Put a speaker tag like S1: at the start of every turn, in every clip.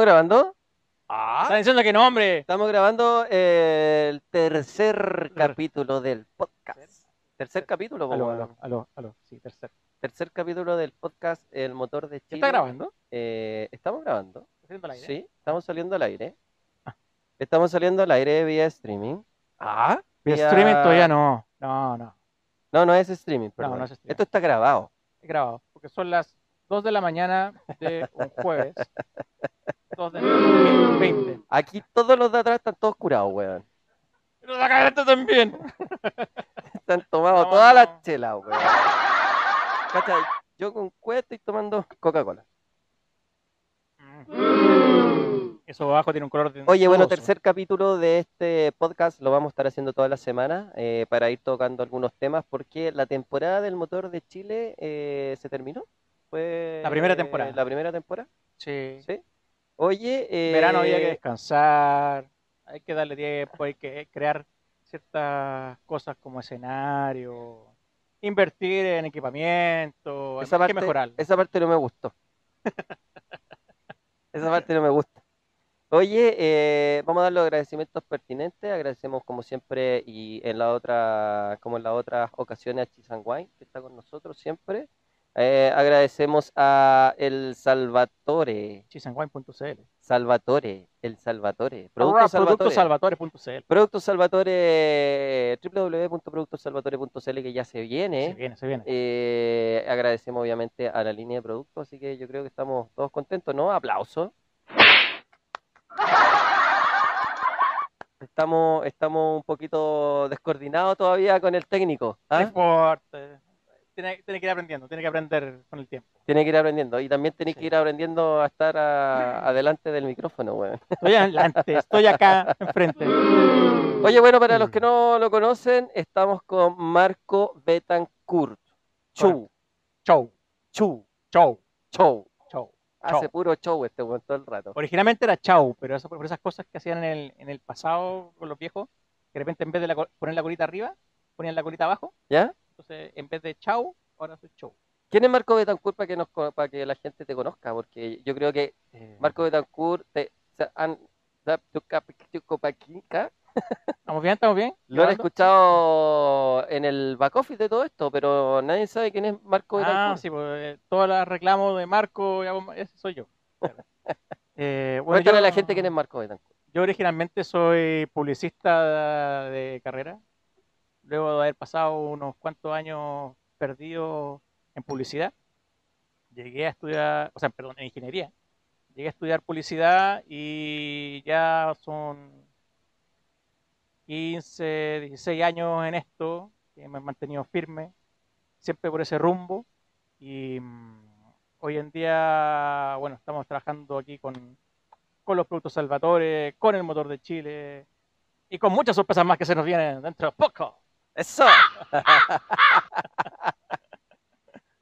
S1: ¿Estamos grabando?
S2: Están diciendo que no, hombre.
S1: Estamos grabando el tercer capítulo del podcast. Tercer capítulo, po,
S2: Aló,
S1: weón.
S2: aló, aló, aló. Sí, tercer.
S1: Tercer capítulo del podcast El Motor de
S2: ¿Ya
S1: Chile.
S2: está grabando?
S1: Eh, ¿Estamos grabando?
S2: ¿Está saliendo al aire?
S1: Sí, estamos saliendo al aire.
S2: Ah.
S1: Estamos saliendo al aire vía streaming. Ah,
S2: Vía
S1: vía-
S2: streaming todavía no. No, no.
S1: No, no es streaming, perdón.
S2: no es streaming.
S1: Esto está grabado.
S2: He grabado. Porque son las 2 de la mañana de un jueves. 2 de la 20.
S1: Aquí todos los de atrás están todos curados, weón.
S2: Pero la careta también.
S1: Están tomando
S2: No,
S1: todas
S2: no.
S1: las chelas, weón. Cacha, yo con cuesta estoy tomando Coca-Cola.
S2: Eso abajo tiene un color de.
S1: Oye, bueno, tercer capítulo de este podcast lo vamos a estar haciendo toda la semana eh, para ir tocando algunos temas porque la temporada del motor de Chile eh, se terminó. Fue
S2: La primera
S1: eh,
S2: temporada.
S1: La primera temporada,
S2: Sí.
S1: sí. Oye, eh,
S2: Verano había que descansar. Hay que darle tiempo. Hay que crear ciertas cosas como escenario. Invertir en equipamiento.
S1: esa
S2: hay
S1: parte,
S2: que mejorar.
S1: esa parte no me gustó. esa parte no me gusta. Oye, eh, vamos a dar los agradecimientos pertinentes. Agradecemos como siempre y en la otra, como en las otras ocasiones a Chisanguay, que está con nosotros siempre. Eh, agradecemos a el Salvatore,
S2: Chisanguay.cl.
S1: Salvatore, el Salvatore,
S2: Producto
S1: Producto Salvatore.
S2: Productosalvatore.cl.
S1: Productos Salvatore, www.productosalvatore.cl que ya se viene.
S2: Se viene, se viene.
S1: Eh, agradecemos obviamente a la línea de productos, así que yo creo que estamos todos contentos, ¿no? Aplauso. Estamos, estamos un poquito descoordinados todavía con el técnico.
S2: No
S1: ¿ah?
S2: importa. Tiene, tiene que ir aprendiendo, tiene que aprender con el tiempo.
S1: Tiene que ir aprendiendo. Y también tiene que ir aprendiendo a estar a- adelante del micrófono, weón.
S2: Estoy adelante, estoy acá enfrente.
S1: Oye, bueno, para los que no lo conocen, estamos con Marco Betancourt. Chu,
S2: Show,
S1: chu,
S2: show,
S1: show.
S2: show.
S1: Hace
S2: Chau.
S1: puro show este weón todo el rato.
S2: Originalmente era chau, pero eso por esas cosas que hacían en el, en el pasado con los viejos, que de repente en vez de la poner la colita arriba, ponían la colita abajo.
S1: ¿Ya?
S2: Entonces, en vez de chau, ahora soy show.
S1: ¿Quién es Marco Betancourt para que, nos, para que la gente te conozca? Porque yo creo que Marco Betancourt te,
S2: ¿Estamos bien? ¿Estamos bien?
S1: lo han escuchado en el back office de todo esto, pero nadie sabe quién es Marco
S2: Ah,
S1: Betancourt.
S2: sí, pues eh, todas las reclamos de Marco, ese soy yo. Eh, bueno,
S1: Cuéntale a la
S2: yo-
S1: gente quién es Marco Betancourt.
S2: Yo originalmente soy publicista de carrera, luego de haber pasado unos cuantos años perdidos en publicidad. Llegué a estudiar, o sea, perdón, en ingeniería. Llegué a estudiar publicidad y ya son 15, 16 años en esto, que me he mantenido firme, siempre por ese rumbo. Y mm, hoy en día, bueno, estamos trabajando aquí con, con los productos Salvatore, con el motor de Chile y con muchas sorpresas más que se nos vienen dentro de poco.
S1: ¡Eso!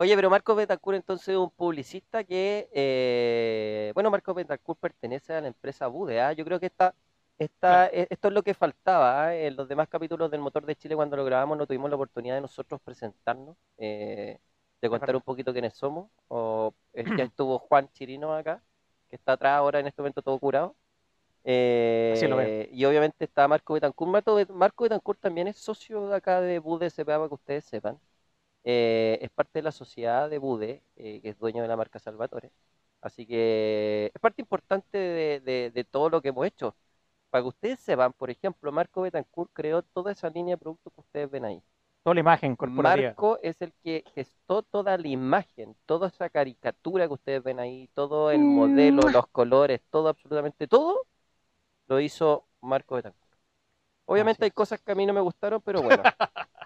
S1: Oye, pero Marco Betancourt entonces es un publicista que, eh, bueno, Marco Betancourt pertenece a la empresa Bude, ¿ah? Yo creo que esta, esta, e- esto es lo que faltaba, ¿ah? En los demás capítulos del Motor de Chile cuando lo grabamos no tuvimos la oportunidad de nosotros presentarnos, eh, de contar un poquito quiénes somos. O, eh, ya estuvo Juan Chirino acá, que está atrás ahora en este momento todo curado. Eh,
S2: Así lo veo.
S1: y obviamente está Marco Betancourt. Marco, Bet- Marco Betancourt también es socio de acá de Bude para que ustedes sepan. Eh, es parte de la sociedad de Bude, eh, que es dueño de la marca Salvatore. Así que es parte importante de, de- de todo lo que hemos hecho. Para que ustedes sepan, por ejemplo, Marco Betancourt creó toda esa línea de productos que ustedes ven ahí.
S2: Toda la imagen corporativa.
S1: Marco es el que gestó toda la imagen, toda esa caricatura que ustedes ven ahí, todo el
S2: Mm.
S1: modelo, los colores, todo, absolutamente todo, lo hizo Marco Betancourt. Obviamente hay cosas que a mí no me gustaron, pero bueno.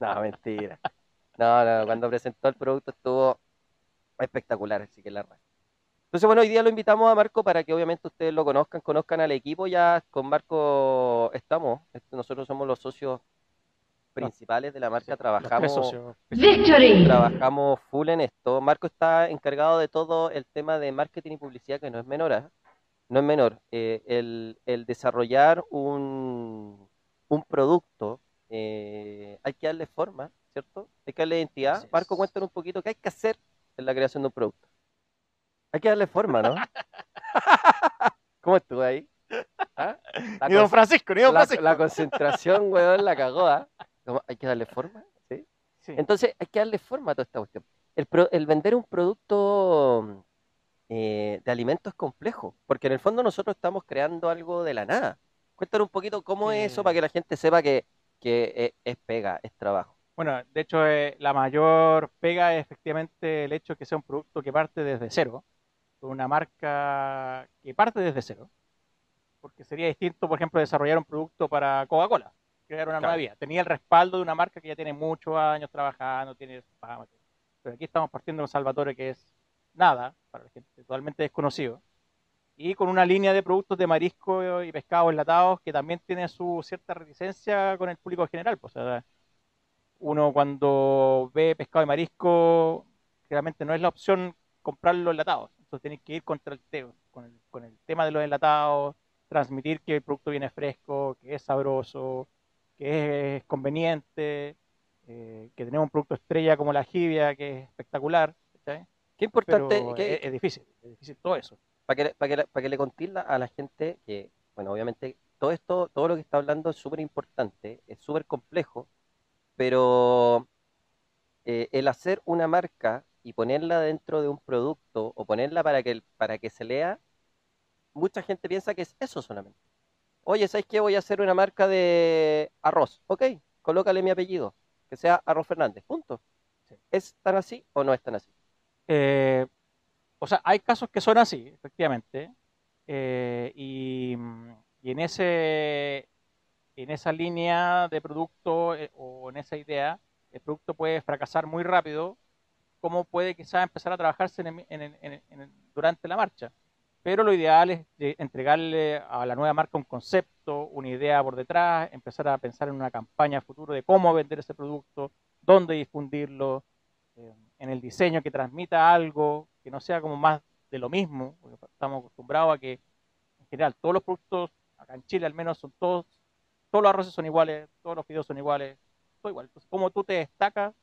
S1: No, mentira. No, no, cuando presentó el producto estuvo espectacular, así que la raja. Entonces, bueno, hoy día lo invitamos a Marco para que obviamente ustedes lo conozcan, conozcan al equipo. Ya con Marco estamos, este, nosotros somos los socios principales de la marca,
S2: tres
S1: trabajamos, trabajamos full en esto. Marco está encargado de todo el tema de marketing y publicidad, que no es menor, ¿ah? No es menor. Eh, el, el desarrollar un, un producto, eh, hay que darle forma, ¿cierto? Hay que darle identidad. Marco, cuéntanos un poquito qué hay que hacer en la creación de un producto. Hay que darle forma, ¿no? ¿Cómo estuvo ahí? ¿Ah? La,
S2: Ni don Francisco, ni don
S1: la-
S2: Francisco.
S1: la concentración, weón, la cagó, ¿ah? Hay que darle forma, ¿sí?
S2: Sí.
S1: Entonces hay que darle forma a toda esta cuestión. El, pro- el vender un producto eh, de alimentos es complejo, porque en el fondo nosotros estamos creando algo de la nada. Cuéntanos un poquito cómo es eso
S2: Eh.
S1: para que la gente sepa que, que es, es pega, es trabajo.
S2: Bueno, de hecho, eh, la mayor pega es efectivamente el hecho de que sea un producto que parte desde cero, con una marca que parte desde cero. Porque sería distinto, por ejemplo, desarrollar un producto para Coca-Cola, crear una nueva vía. Tenía el respaldo de una marca que ya tiene muchos años trabajando, tiene fama. Pero aquí estamos partiendo con Salvatore, que es nada, para la gente totalmente desconocido, y con una línea de productos de marisco y pescado enlatados que también tiene su cierta reticencia con el público general. Pues, uno cuando ve pescado y marisco, realmente no es la opción comprarlo enlatados. Entonces tienes que ir contra el con el, con el tema de los enlatados, transmitir que el producto viene fresco, que es sabroso, que es conveniente, eh, que tenemos un producto estrella como la jibia, que es espectacular. ¿cachai?
S1: Qué importante, que-
S2: es, es difícil, es difícil todo eso.
S1: para que, le- para que, para que le contéis la- a la gente que, bueno, obviamente todo esto, todo lo que está hablando es súper importante, es súper complejo, pero eh, el hacer una marca y ponerla dentro de un producto o ponerla para que, para que se lea, mucha gente piensa que es eso solamente. Oye, ¿sabes qué? Voy a hacer una marca de arroz. Ok, colócale mi apellido, que sea Arroz Fernández, punto.
S2: Sí.
S1: ¿Es tan así o no es tan así?
S2: Eh, o sea, hay casos que son así, efectivamente, eh, y, en ese en esa línea de producto eh, o en esa idea, el producto puede fracasar muy rápido, como puede quizás empezar a trabajarse en en en durante la marcha. Pero lo ideal es entregarle a la nueva marca un concepto, una idea por detrás, empezar a pensar en una campaña futuro de cómo vender ese producto, dónde difundirlo, eh, en el diseño que transmita algo, que no sea como más de lo mismo, porque estamos acostumbrados a que en general todos los productos, acá en Chile al menos, son todos, todos los arroces son iguales, todos los fideos son iguales, todo igual. Entonces, ¿cómo tú te destacas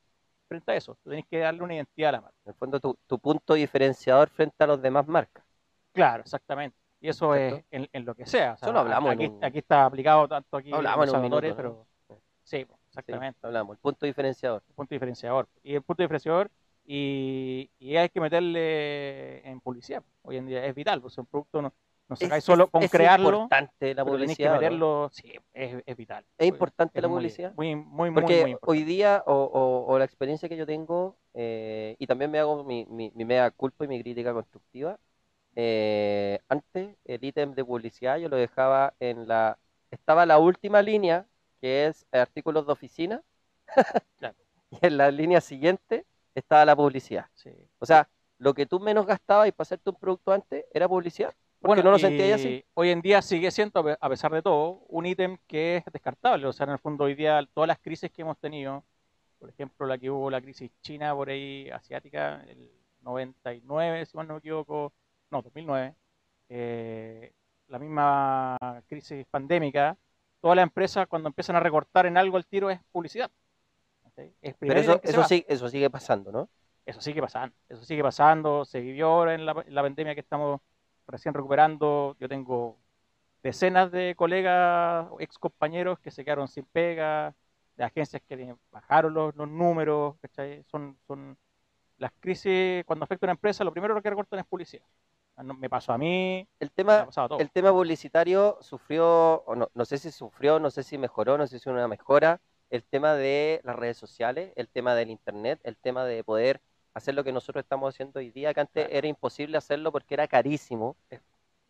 S2: frente a eso? Tú tienes que darle una identidad a la marca.
S1: En el fondo, tu, tu punto diferenciador frente a los demás marcas.
S2: Claro, exactamente. Y eso es en, en lo que sea. O sea,
S1: Eso lo hablamos en
S2: Aquí,
S1: un-
S2: aquí está aplicado tanto aquí
S1: Hablamos
S2: en
S1: en un minuto,
S2: pero sí, pues,
S1: Sí,
S2: exactamente.
S1: hablamos, el punto diferenciador.
S2: el punto diferenciador. Y el punto diferenciador, y, y hay que meterle en publicidad. Hoy en día es vital, pues un producto no, no sacáis
S1: Es-
S2: solo
S1: es-
S2: con
S1: es
S2: crearlo,
S1: importante la
S2: tenéis que
S1: publicidad. ¿no?
S2: meterlo, sí, es, es vital.
S1: Es importante
S2: Es
S1: la
S2: muy-
S1: publicidad.
S2: Muy, muy, muy,
S1: Porque
S2: muy importante.
S1: hoy día, o, o- o la experiencia que yo tengo, eh, y también me hago mi, mi, mi mea culpa y mi crítica constructiva, eh, antes el ítem de publicidad yo lo dejaba en la... Estaba la última línea, que es artículos de oficina,
S2: Claro.
S1: y en la línea siguiente estaba la publicidad.
S2: Sí.
S1: O sea, lo que tú menos gastabas y para hacerte un producto antes era publicidad, porque no lo sentías así.
S2: Hoy en día sigue siendo, a pe- a pesar de todo, un ítem que es descartable. O sea, en el fondo, hoy día, todas las crisis que hemos tenido, por ejemplo, la que hubo la crisis china por ahí, asiática, el 99, si mal no me equivoco, no, 2009, eh, la misma crisis pandémica, todas las empresas cuando empiezan a recortar en algo el tiro es publicidad. Es
S1: Pero eso, sí, sigue pasando, ¿no?
S2: Eso sigue pasando, eso sigue pasando, se vivió ahora en la, en la pandemia que estamos recién recuperando. Yo tengo decenas de colegas, ex compañeros que se quedaron sin pega, de agencias que bajaron los, los números, ¿cachai? Son, son las crisis, cuando afecta a una empresa, lo primero que recortan es publicidad. Ah, Me pasó a mí,
S1: El tema, el tema publicitario sufrió, o no, no sé si sufrió, no sé si mejoró, no sé si una mejora, el tema de las redes sociales, el tema del internet, el tema de poder hacer lo que nosotros estamos haciendo hoy día, que antes
S2: Claro.
S1: era imposible hacerlo porque era carísimo.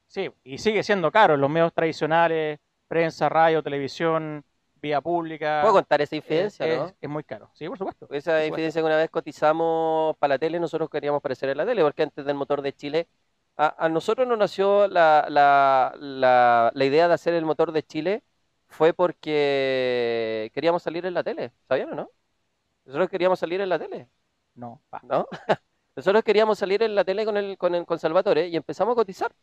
S2: Sí, y sigue siendo caro en los medios tradicionales, prensa, radio, televisión, vía pública.
S1: ¿Puedo contar esa
S2: es,
S1: infidencia,
S2: es-
S1: no?
S2: es muy caro. Sí, por supuesto.
S1: Esa
S2: por supuesto.
S1: infidencia que una vez cotizamos para la tele, nosotros queríamos aparecer en la tele, porque antes del motor de Chile, a, a nosotros nos nació la, la, la, la idea de hacer el motor de Chile, fue porque queríamos salir en la tele, ¿sabían o no? Nosotros queríamos salir en la tele,
S2: No, pa.
S1: ¿no? Nosotros queríamos salir en la tele con el, con el, con Salvatore y empezamos a cotizar.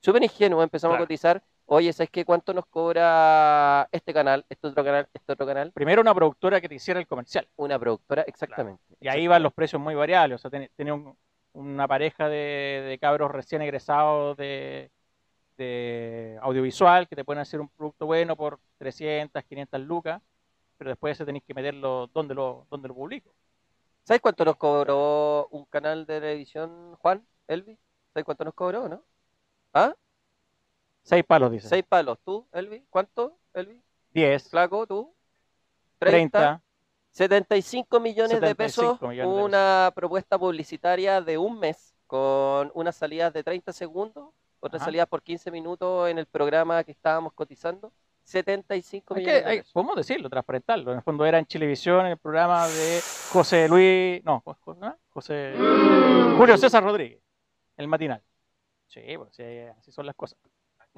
S1: Súper ingenuo, empezamos
S2: Claro.
S1: a cotizar. Oye, ¿sabes qué? ¿Cuánto nos cobra este canal, este otro canal, este otro canal?
S2: Primero una productora que te hiciera el comercial.
S1: Una productora, exactamente.
S2: Y ahí van los precios muy variables. O sea, ten- tenía un- una pareja de, de cabros recién egresados de, de audiovisual que te pueden hacer un producto bueno por 300, 500 lucas, pero después se tenéis que meterlo donde lo, donde lo publico.
S1: ¿Sabes cuánto nos cobró un canal de televisión, Juan, Elvi? ¿Sabes cuánto nos cobró, no? ¿Ah?
S2: Seis palos, dice.
S1: Seis palos. ¿Tú, Elvi? ¿Cuánto, Elvi?
S2: 10.
S1: Flaco, ¿tú?
S2: 30.
S1: 75 millones de pesos,
S2: 75 millones de
S1: una propuesta publicitaria de un mes con unas salidas de 30 segundos, otras
S2: Ajá.
S1: salidas por 15 minutos en el programa que estábamos cotizando. 75
S2: Hay que-
S1: millones de
S2: hay-
S1: pesos.
S2: podemos decirlo, transparentarlo. En el fondo era en Chilevisión, en el programa de José Luis, no, Jo- Jo- ¿no? José Julio César Rodríguez, el matinal. Sí, pues sí, así son las cosas.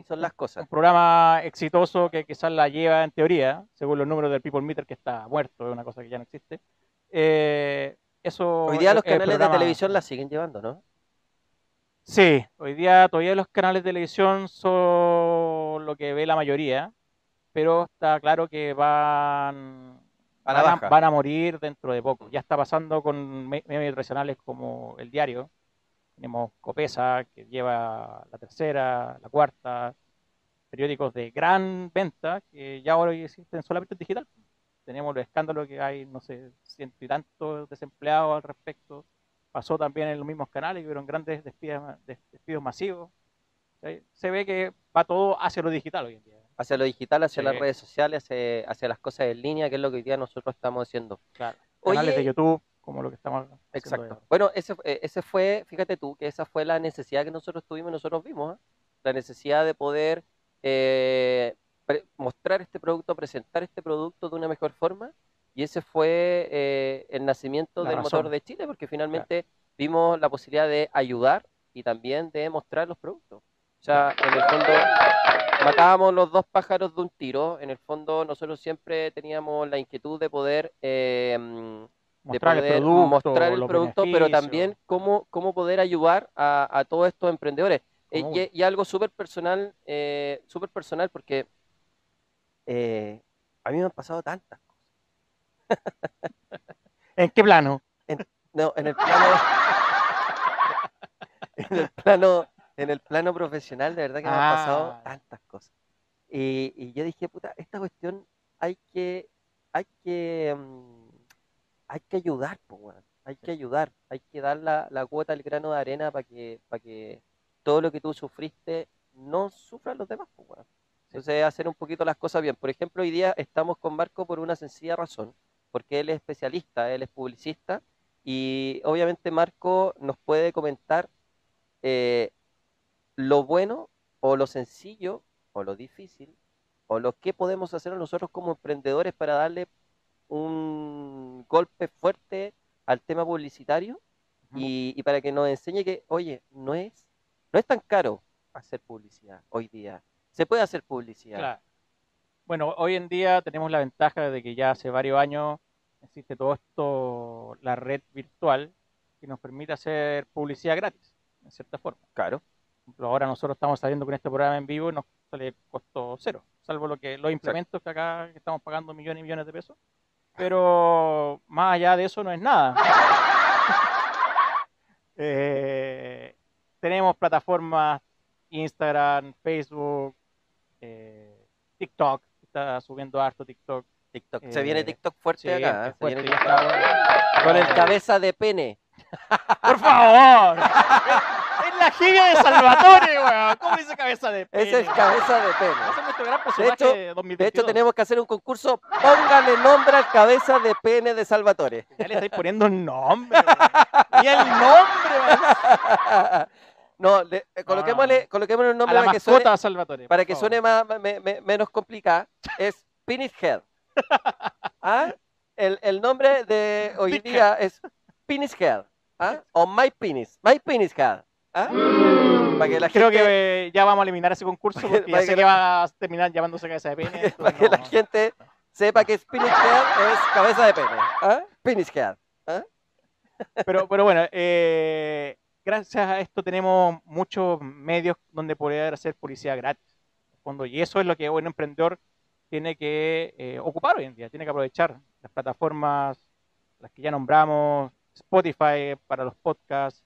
S1: Son las cosas.
S2: Un programa exitoso que quizás la lleva en teoría, según los números del People Meter, que está muerto, es una cosa que ya no existe. Eh, eso
S1: Hoy día los canales de televisión la siguen llevando, ¿no?
S2: Sí, hoy día todavía los canales de televisión son lo que ve la mayoría, pero está claro que van,
S1: A
S2: van,
S1: baja.
S2: van a morir dentro de poco. Ya está pasando con me- medios tradicionales como El Diario. Tenemos Copesa, que lleva la tercera, la cuarta, periódicos de gran venta que ya ahora existen solamente en digital. Tenemos los escándalos que hay, no sé, ciento y tantos desempleados al respecto. Pasó también en los mismos canales, hubieron grandes despidos, des- despidos masivos. Se ve que va todo hacia lo digital hoy en día.
S1: Hacia lo digital, hacia
S2: Sí.
S1: las redes sociales, hacia, hacia las cosas en línea, que es lo que hoy día nosotros estamos haciendo.
S2: Claro.
S1: Oye,
S2: Canales de YouTube, como lo que estamos haciendo
S1: Exacto.
S2: ahora.
S1: Bueno, ese, ese fue, fíjate tú, que esa fue la necesidad que nosotros tuvimos, y nosotros vimos, ¿eh? la necesidad de poder eh, mostrar este producto, presentar este producto de una mejor forma, y ese fue eh, el nacimiento
S2: La
S1: del
S2: razón.
S1: motor de Chile, porque finalmente vimos la posibilidad de ayudar y también de mostrar los productos. O sea, en el fondo matábamos los dos pájaros de un tiro, en el fondo nosotros siempre teníamos la inquietud de poder... eh, de
S2: Mostrar el
S1: poder
S2: producto,
S1: mostrar el producto, pero también cómo, cómo poder ayudar a, a todos estos emprendedores. Eh, y, y algo súper personal, eh, súper personal, porque eh, a mí me han pasado tantas cosas.
S2: ¿En qué plano?
S1: No, en el plano, en el plano, en el plano profesional, de verdad que me han pasado
S2: Ah.
S1: tantas cosas. Y, y yo dije, puta, esta cuestión hay que, hay que, mm, hay que ayudar, weón. Hay que ayudar, hay que dar la, la cuota, el grano de arena para que, para que todo lo que tú sufriste no sufran los demás, po, weón. Entonces, hacer un poquito las cosas bien. Por ejemplo, hoy día estamos con Marco por una sencilla razón, porque él es especialista, él es publicista, y obviamente Marco nos puede comentar eh, lo bueno o lo sencillo o lo difícil o lo que podemos hacer nosotros como emprendedores para darle un golpe fuerte al tema publicitario y, y para que nos enseñe que, oye, no es, no es tan caro hacer publicidad hoy día. Se puede hacer publicidad.
S2: Claro. Bueno, hoy en día tenemos la ventaja de que ya hace varios años existe todo esto, la red virtual, que nos permite hacer publicidad gratis, en cierta forma.
S1: Claro.
S2: Por ejemplo, ahora nosotros estamos saliendo con este programa en vivo y nos sale costo cero, salvo lo que los implementos que acá estamos pagando millones y millones de pesos. Pero más allá de eso no es nada. Eh, tenemos plataformas Instagram, Facebook, eh, TikTok, está subiendo harto TikTok.
S1: TikTok. Se viene
S2: Eh,
S1: TikTok fuerte
S2: Sí,
S1: acá. ¿eh?
S2: fuerte,
S1: viene TikTok. Con el cabeza de pene.
S2: ¡Por favor! es la genia de Salvatore, weón. ¿Cómo dice cabeza de pene?
S1: Ese es cabeza de pene.
S2: Ese es nuestro gran personaje
S1: hecho-
S2: de 2022.
S1: De hecho, tenemos que hacer un concurso. Póngale nombre al cabeza de pene de Salvatore.
S2: Ya le estáis poniendo nombre, weón. Y el nombre, weón.
S1: no, le- eh, coloquémosle, coloquémosle un
S2: A
S1: nombre
S2: la
S1: para que
S2: mascota
S1: suene,
S2: Salvatore.
S1: para
S2: por
S1: que
S2: favor.
S1: suene más, me- me- menos complicado. Es Penis Head. ¿Ah? El, el nombre de hoy
S2: Big
S1: día es Penis Head. ¿Ah? O My Penis. My Penis Head. ¿Ah? Para que la
S2: Creo
S1: gente,
S2: que ya vamos a eliminar ese concurso
S1: Para que-
S2: porque ya
S1: para
S2: sé
S1: que
S2: que
S1: la-
S2: va a terminar llamándose cabeza de pene.
S1: para que la
S2: no.
S1: gente sepa que Penis Head es cabeza de pene. ¿Ah? Penis Head.
S2: Pero, pero bueno, eh, gracias a esto tenemos muchos medios donde poder hacer publicidad gratis. fondo, y eso es lo que un emprendedor tiene que eh, ocupar hoy en día, tiene que aprovechar las plataformas, las que ya nombramos, Spotify para los podcasts,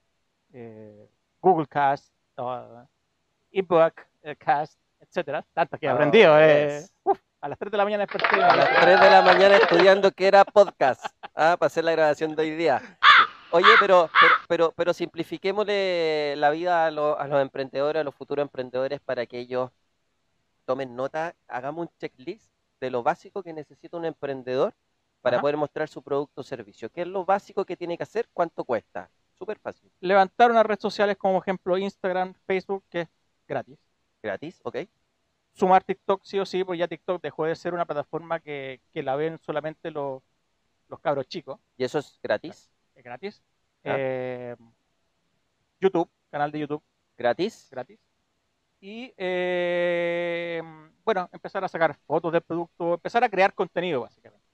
S2: eh, Google Cast, ebook, cast, etcétera. Tantas que he
S1: Oh,
S2: aprendido. eh. Uf, a las 3 de la mañana desperté.
S1: A las 3 de la mañana estudiando que era podcast. Ah, para hacer la grabación de hoy día. Oye, pero, pero, pero, pero simplifiquémosle la vida a, los- a los emprendedores, a los futuros emprendedores, para que ellos tomen nota, hagamos un checklist de lo básico que necesita un emprendedor para
S2: Ajá.
S1: poder mostrar su producto o servicio. ¿Qué es lo básico que tiene que hacer? ¿Cuánto cuesta? Súper fácil.
S2: Levantar unas redes sociales como ejemplo Instagram, Facebook, que es gratis.
S1: Gratis, ¿ok?
S2: Sumar TikTok sí o sí, porque ya TikTok dejó de ser una plataforma que, que la ven solamente los, los cabros chicos.
S1: Y eso es gratis.
S2: es gratis.
S1: Ah.
S2: Eh, YouTube, canal de YouTube,
S1: Gratis.
S2: gratis. Y eh, bueno, empezar a sacar fotos del producto, empezar a crear contenido, básicamente.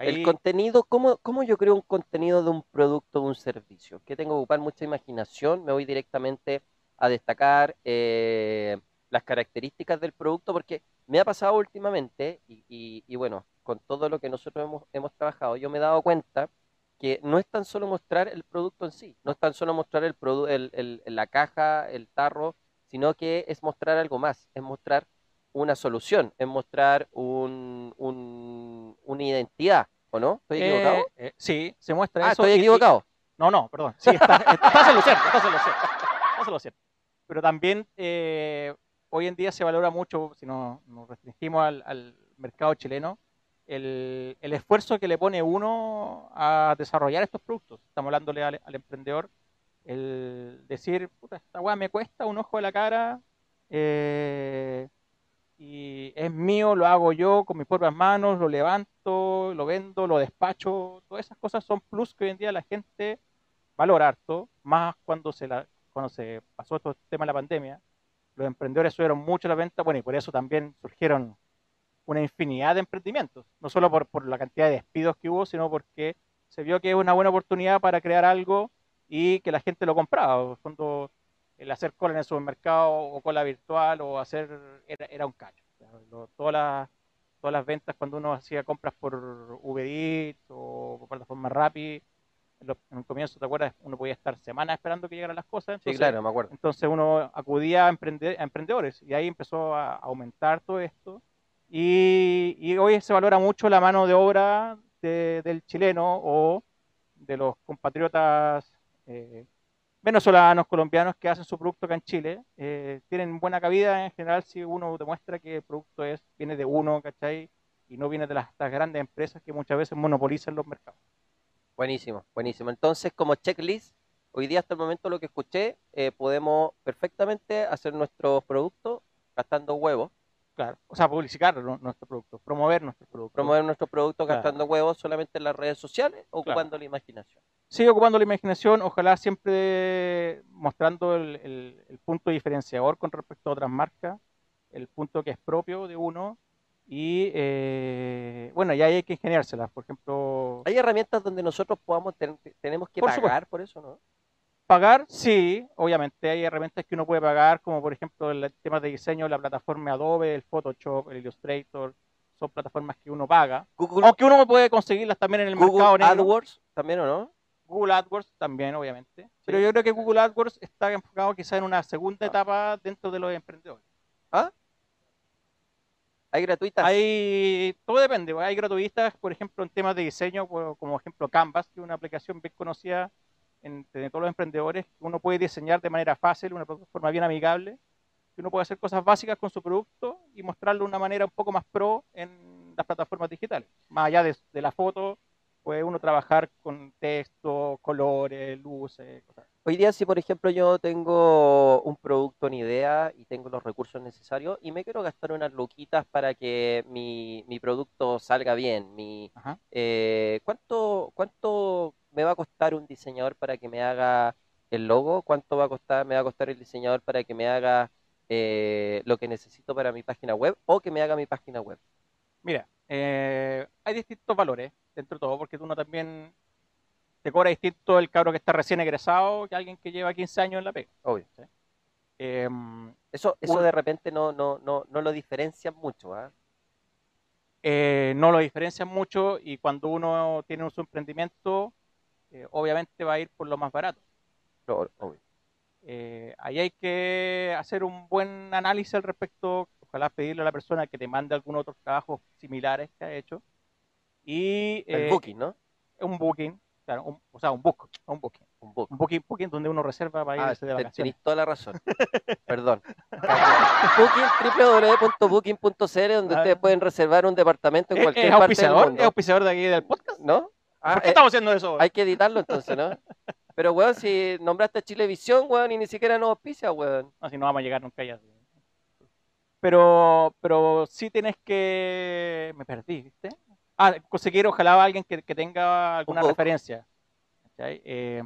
S1: El contenido, ¿cómo, ¿cómo yo creo un contenido de un producto o un servicio? Que tengo que ocupar mucha imaginación, me voy directamente a destacar eh, las características del producto, porque me ha pasado últimamente, y, y- y bueno, con todo lo que nosotros hemos, hemos trabajado, yo me he dado cuenta que no es tan solo mostrar el producto en sí, no es tan solo mostrar el el- el- la caja, el tarro, sino que es mostrar algo más, es mostrar una solución, es mostrar un, un- una identidad, ¿o no? ¿Estoy equivocado?
S2: Eh, eh, sí, se muestra
S1: ah,
S2: eso.
S1: estoy
S2: y-
S1: equivocado.
S2: no, no, perdón. Sí, está- estás en lo cierto, estás en lo cierto. Estás en lo cierto. Pero también eh, hoy en día se valora mucho, si no- nos restringimos al, al mercado chileno, el, el esfuerzo que le pone uno a desarrollar estos productos. Estamos hablándole al, al emprendedor, el decir, puta, esta weá me cuesta un ojo de la cara, eh, y es mío, lo hago yo con mis propias manos, lo levanto, lo vendo, lo despacho, todas esas cosas son plus que hoy en día la gente valora harto, más cuando se, la, cuando se pasó todo este tema de la pandemia, los emprendedores subieron mucho la venta, bueno, y por eso también surgieron una infinidad de emprendimientos, no solo por, por la cantidad de despidos que hubo, sino porque se vio que es una buena oportunidad para crear algo y que la gente lo compraba. Cuando el hacer cola en el supermercado o cola virtual o hacer era, era un cacho. O sea, lo- todas, las, todas las ventas cuando uno hacía compras por Uber Eats o por plataforma Rappi, en, lo- en un comienzo, ¿te acuerdas? Uno podía estar semanas esperando que llegaran las cosas.
S1: Sí,
S2: entonces-
S1: claro, me acuerdo.
S2: entonces uno acudía a, emprende- a emprendedores y ahí empezó a aumentar todo esto. Y, y hoy se valora mucho la mano de obra de- del chileno o de los compatriotas eh, venezolanos, colombianos que hacen su producto acá en Chile. Eh, tienen buena cabida en general si uno demuestra que el producto es, viene de uno, ¿cachai? Y no viene de las, estas grandes empresas que muchas veces monopolizan los mercados.
S1: Buenísimo, buenísimo. Entonces, como checklist, hoy día hasta el momento lo que escuché, eh, podemos perfectamente hacer nuestros productos gastando huevos,
S2: Claro, o sea, publicitar nu- nuestro producto, promover nuestro producto.
S1: promover nuestros productos
S2: Claro.
S1: gastando huevos solamente en las redes sociales, ocupando la imaginación.
S2: Sigue ocupando la imaginación, ojalá siempre mostrando el, el- el punto diferenciador con respecto a otras marcas, el punto que es propio de uno. Y eh, bueno, ya hay que ingeniárselas. Por ejemplo,
S1: Hay herramientas donde nosotros podamos ten- tenemos que
S2: Por
S1: pagar
S2: supuesto.
S1: por eso, ¿no?
S2: pagar, sí, obviamente hay herramientas que uno puede pagar, como por ejemplo el tema de diseño, la plataforma Adobe, el Photoshop, el Illustrator, son plataformas que uno paga.
S1: Google,
S2: Aunque uno puede conseguirlas también en el mercado
S1: Google
S2: negro.
S1: AdWords también, ¿o no?
S2: Google AdWords también, obviamente. Pero yo creo que Google AdWords está enfocado quizá en una segunda
S1: Ah.
S2: etapa dentro de los emprendedores.
S1: ¿Ah? Hay gratuitas.
S2: Hay, todo depende, pues, hay gratuitas, por ejemplo, en temas de diseño, como ejemplo Canvas, que es una aplicación bien conocida entre todos los emprendedores, uno puede diseñar de manera fácil, una plataforma bien amigable, que uno puede hacer cosas básicas con su producto y mostrarlo de una manera un poco más pro en las plataformas digitales. Más allá de, de la foto, puede uno trabajar con texto, colores, luces, cosas.
S1: Hoy día, si por ejemplo yo tengo un producto, una idea y tengo los recursos necesarios y me quiero gastar unas luquitas para que mi, mi producto salga bien, mi, eh, ¿cuánto, ¿cuánto me va a costar un diseñador para que me haga el logo? ¿Cuánto va a costar, me va a costar el diseñador para que me haga eh, lo que necesito para mi página web o que me haga mi página web?
S2: Mira, eh, hay distintos valores dentro de todo, porque uno también te cobra distinto el cabro que está recién egresado que alguien que lleva 15 años en la pega.
S1: Obvio.
S2: Eh,
S1: Eso, eso de repente no, no, no, no lo diferencia mucho, ¿ah?
S2: eh, no lo diferencian mucho y cuando uno tiene un emprendimiento, eh, obviamente va a ir por lo más barato.
S1: Obvio.
S2: Eh, ahí hay que hacer un buen análisis al respecto, ojalá pedirle a la persona que te mande algún otro trabajo similares que ha hecho. Y,
S1: El
S2: eh,
S1: booking, ¿no?
S2: un booking, claro, un- o sea, un book, un booking.
S1: Un book.
S2: Un booking, booking donde uno reserva para
S1: Ah,
S2: irse de vacaciones.
S1: tenéis toda la razón. Perdón. Booking, www.booking.cl, donde
S2: Ah.
S1: ustedes pueden reservar un departamento en
S2: ¿Es,
S1: cualquier
S2: es
S1: parte del
S2: auspiciador? ¿Es
S1: mundo.
S2: auspiciador de aquí del podcast?
S1: ¿No? Ah,
S2: ¿Por qué
S1: eh,
S2: estamos haciendo eso?
S1: hay que editarlo entonces, ¿no? Pero, weón, si nombraste a Chilevisión, weón, y ni siquiera nos auspicia, weón.
S2: Si no vamos a llegar nunca allá. Pero, pero sí tienes que... Me perdí, ¿viste? Ah, conseguir ojalá a alguien que, que tenga alguna referencia. Eh,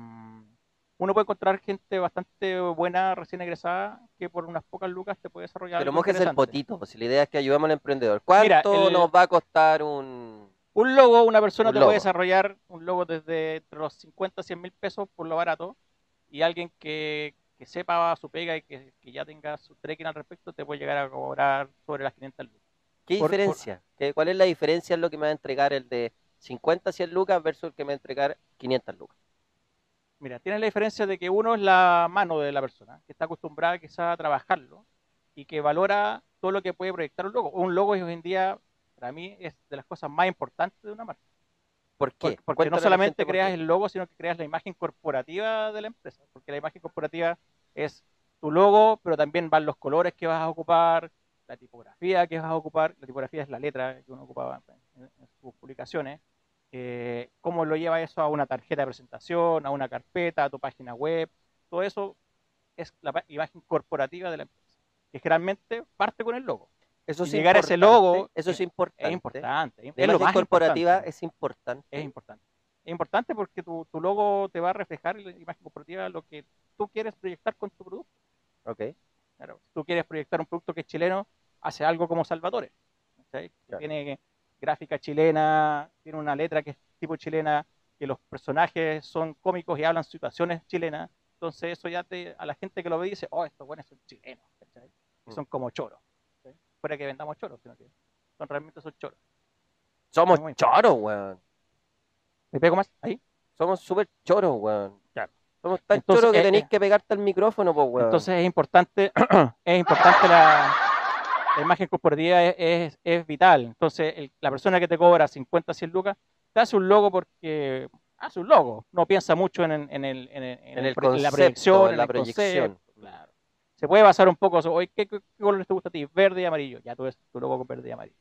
S2: uno puede encontrar gente bastante buena, recién egresada, que por unas pocas lucas te puede desarrollar
S1: Pero mojes el potito, si la idea es que ayudamos al emprendedor. ¿Cuánto
S2: Mira, el-
S1: nos va a costar un...?
S2: Un logo, una persona
S1: Un
S2: te
S1: logo.
S2: puede desarrollar un logo desde entre los 50 a 100 mil pesos por lo barato y alguien que, que sepa su pega y que, que ya tenga su trekking al respecto te puede llegar a cobrar sobre las 500 lucas.
S1: ¿Qué
S2: Por-
S1: diferencia? ¿Qué- ¿Cuál es la diferencia en lo que me va a entregar el de 50 a 100 lucas versus el que me va a entregar 500 lucas?
S2: Mira, tiene la diferencia de que uno es la mano de la persona, que está acostumbrada quizá a trabajarlo y que valora todo lo que puede proyectar un logo. Un logo hoy en día, para mí, es de las cosas más importantes de una marca.
S1: ¿Por qué?
S2: Porque,
S1: Cuéntale
S2: no
S1: la
S2: solamente creas el logo, sino que creas la imagen corporativa de la empresa. Porque la imagen corporativa es tu logo, pero también van los colores que vas a ocupar, la tipografía que vas a ocupar. La tipografía es la letra que uno ocupaba en, en sus publicaciones. Eh, cómo lo lleva eso a una tarjeta de presentación, a una carpeta, a tu página web. Todo eso es la imagen corporativa de la empresa. Que generalmente parte con el logo.
S1: Eso es
S2: llegar a ese
S1: importante,
S2: logo
S1: eso es
S2: es-
S1: importante.
S2: Es importante. Es lo más
S1: corporativa
S2: importante.
S1: es importante.
S2: Es importante. Es importante porque tu, tu logo te va a reflejar en la imagen corporativa lo que tú quieres proyectar con tu producto.
S1: Ok.
S2: Claro, si tú quieres proyectar un producto que es chileno, hace algo como Salvatore. Tiene gráfica chilena, tiene una letra que es tipo chilena, que los personajes son cómicos y hablan situaciones chilenas. Entonces eso ya te, a la gente que lo ve dice, oh, estos buenos son chilenos. Y
S1: Mm.
S2: son como choros. Fuera que vendamos choros, sino que son realmente son choros.
S1: Somos
S2: Muy
S1: choros, weón.
S2: ¿Me pego más? Ahí.
S1: Somos súper choros, weón.
S2: Claro.
S1: Somos tan
S2: Entonces,
S1: choros que
S2: eh,
S1: tenéis
S2: eh.
S1: que pegarte al micrófono, pues, weón.
S2: Entonces es importante, es importante la, la imagen corporativa es, es- es vital. Entonces el- la persona que te cobra 50, 100 lucas, te hace un logo porque hace un logo. No piensa mucho en, el- en, el, en, el- en
S1: el concepto,
S2: la proyección,
S1: en la
S2: el
S1: proyección.
S2: concepto, claro. Se puede basar un poco sobre, oye, ¿qué, qué colores te gusta a ti? Verde y amarillo. Ya tú ves tu logo con verde y amarillo.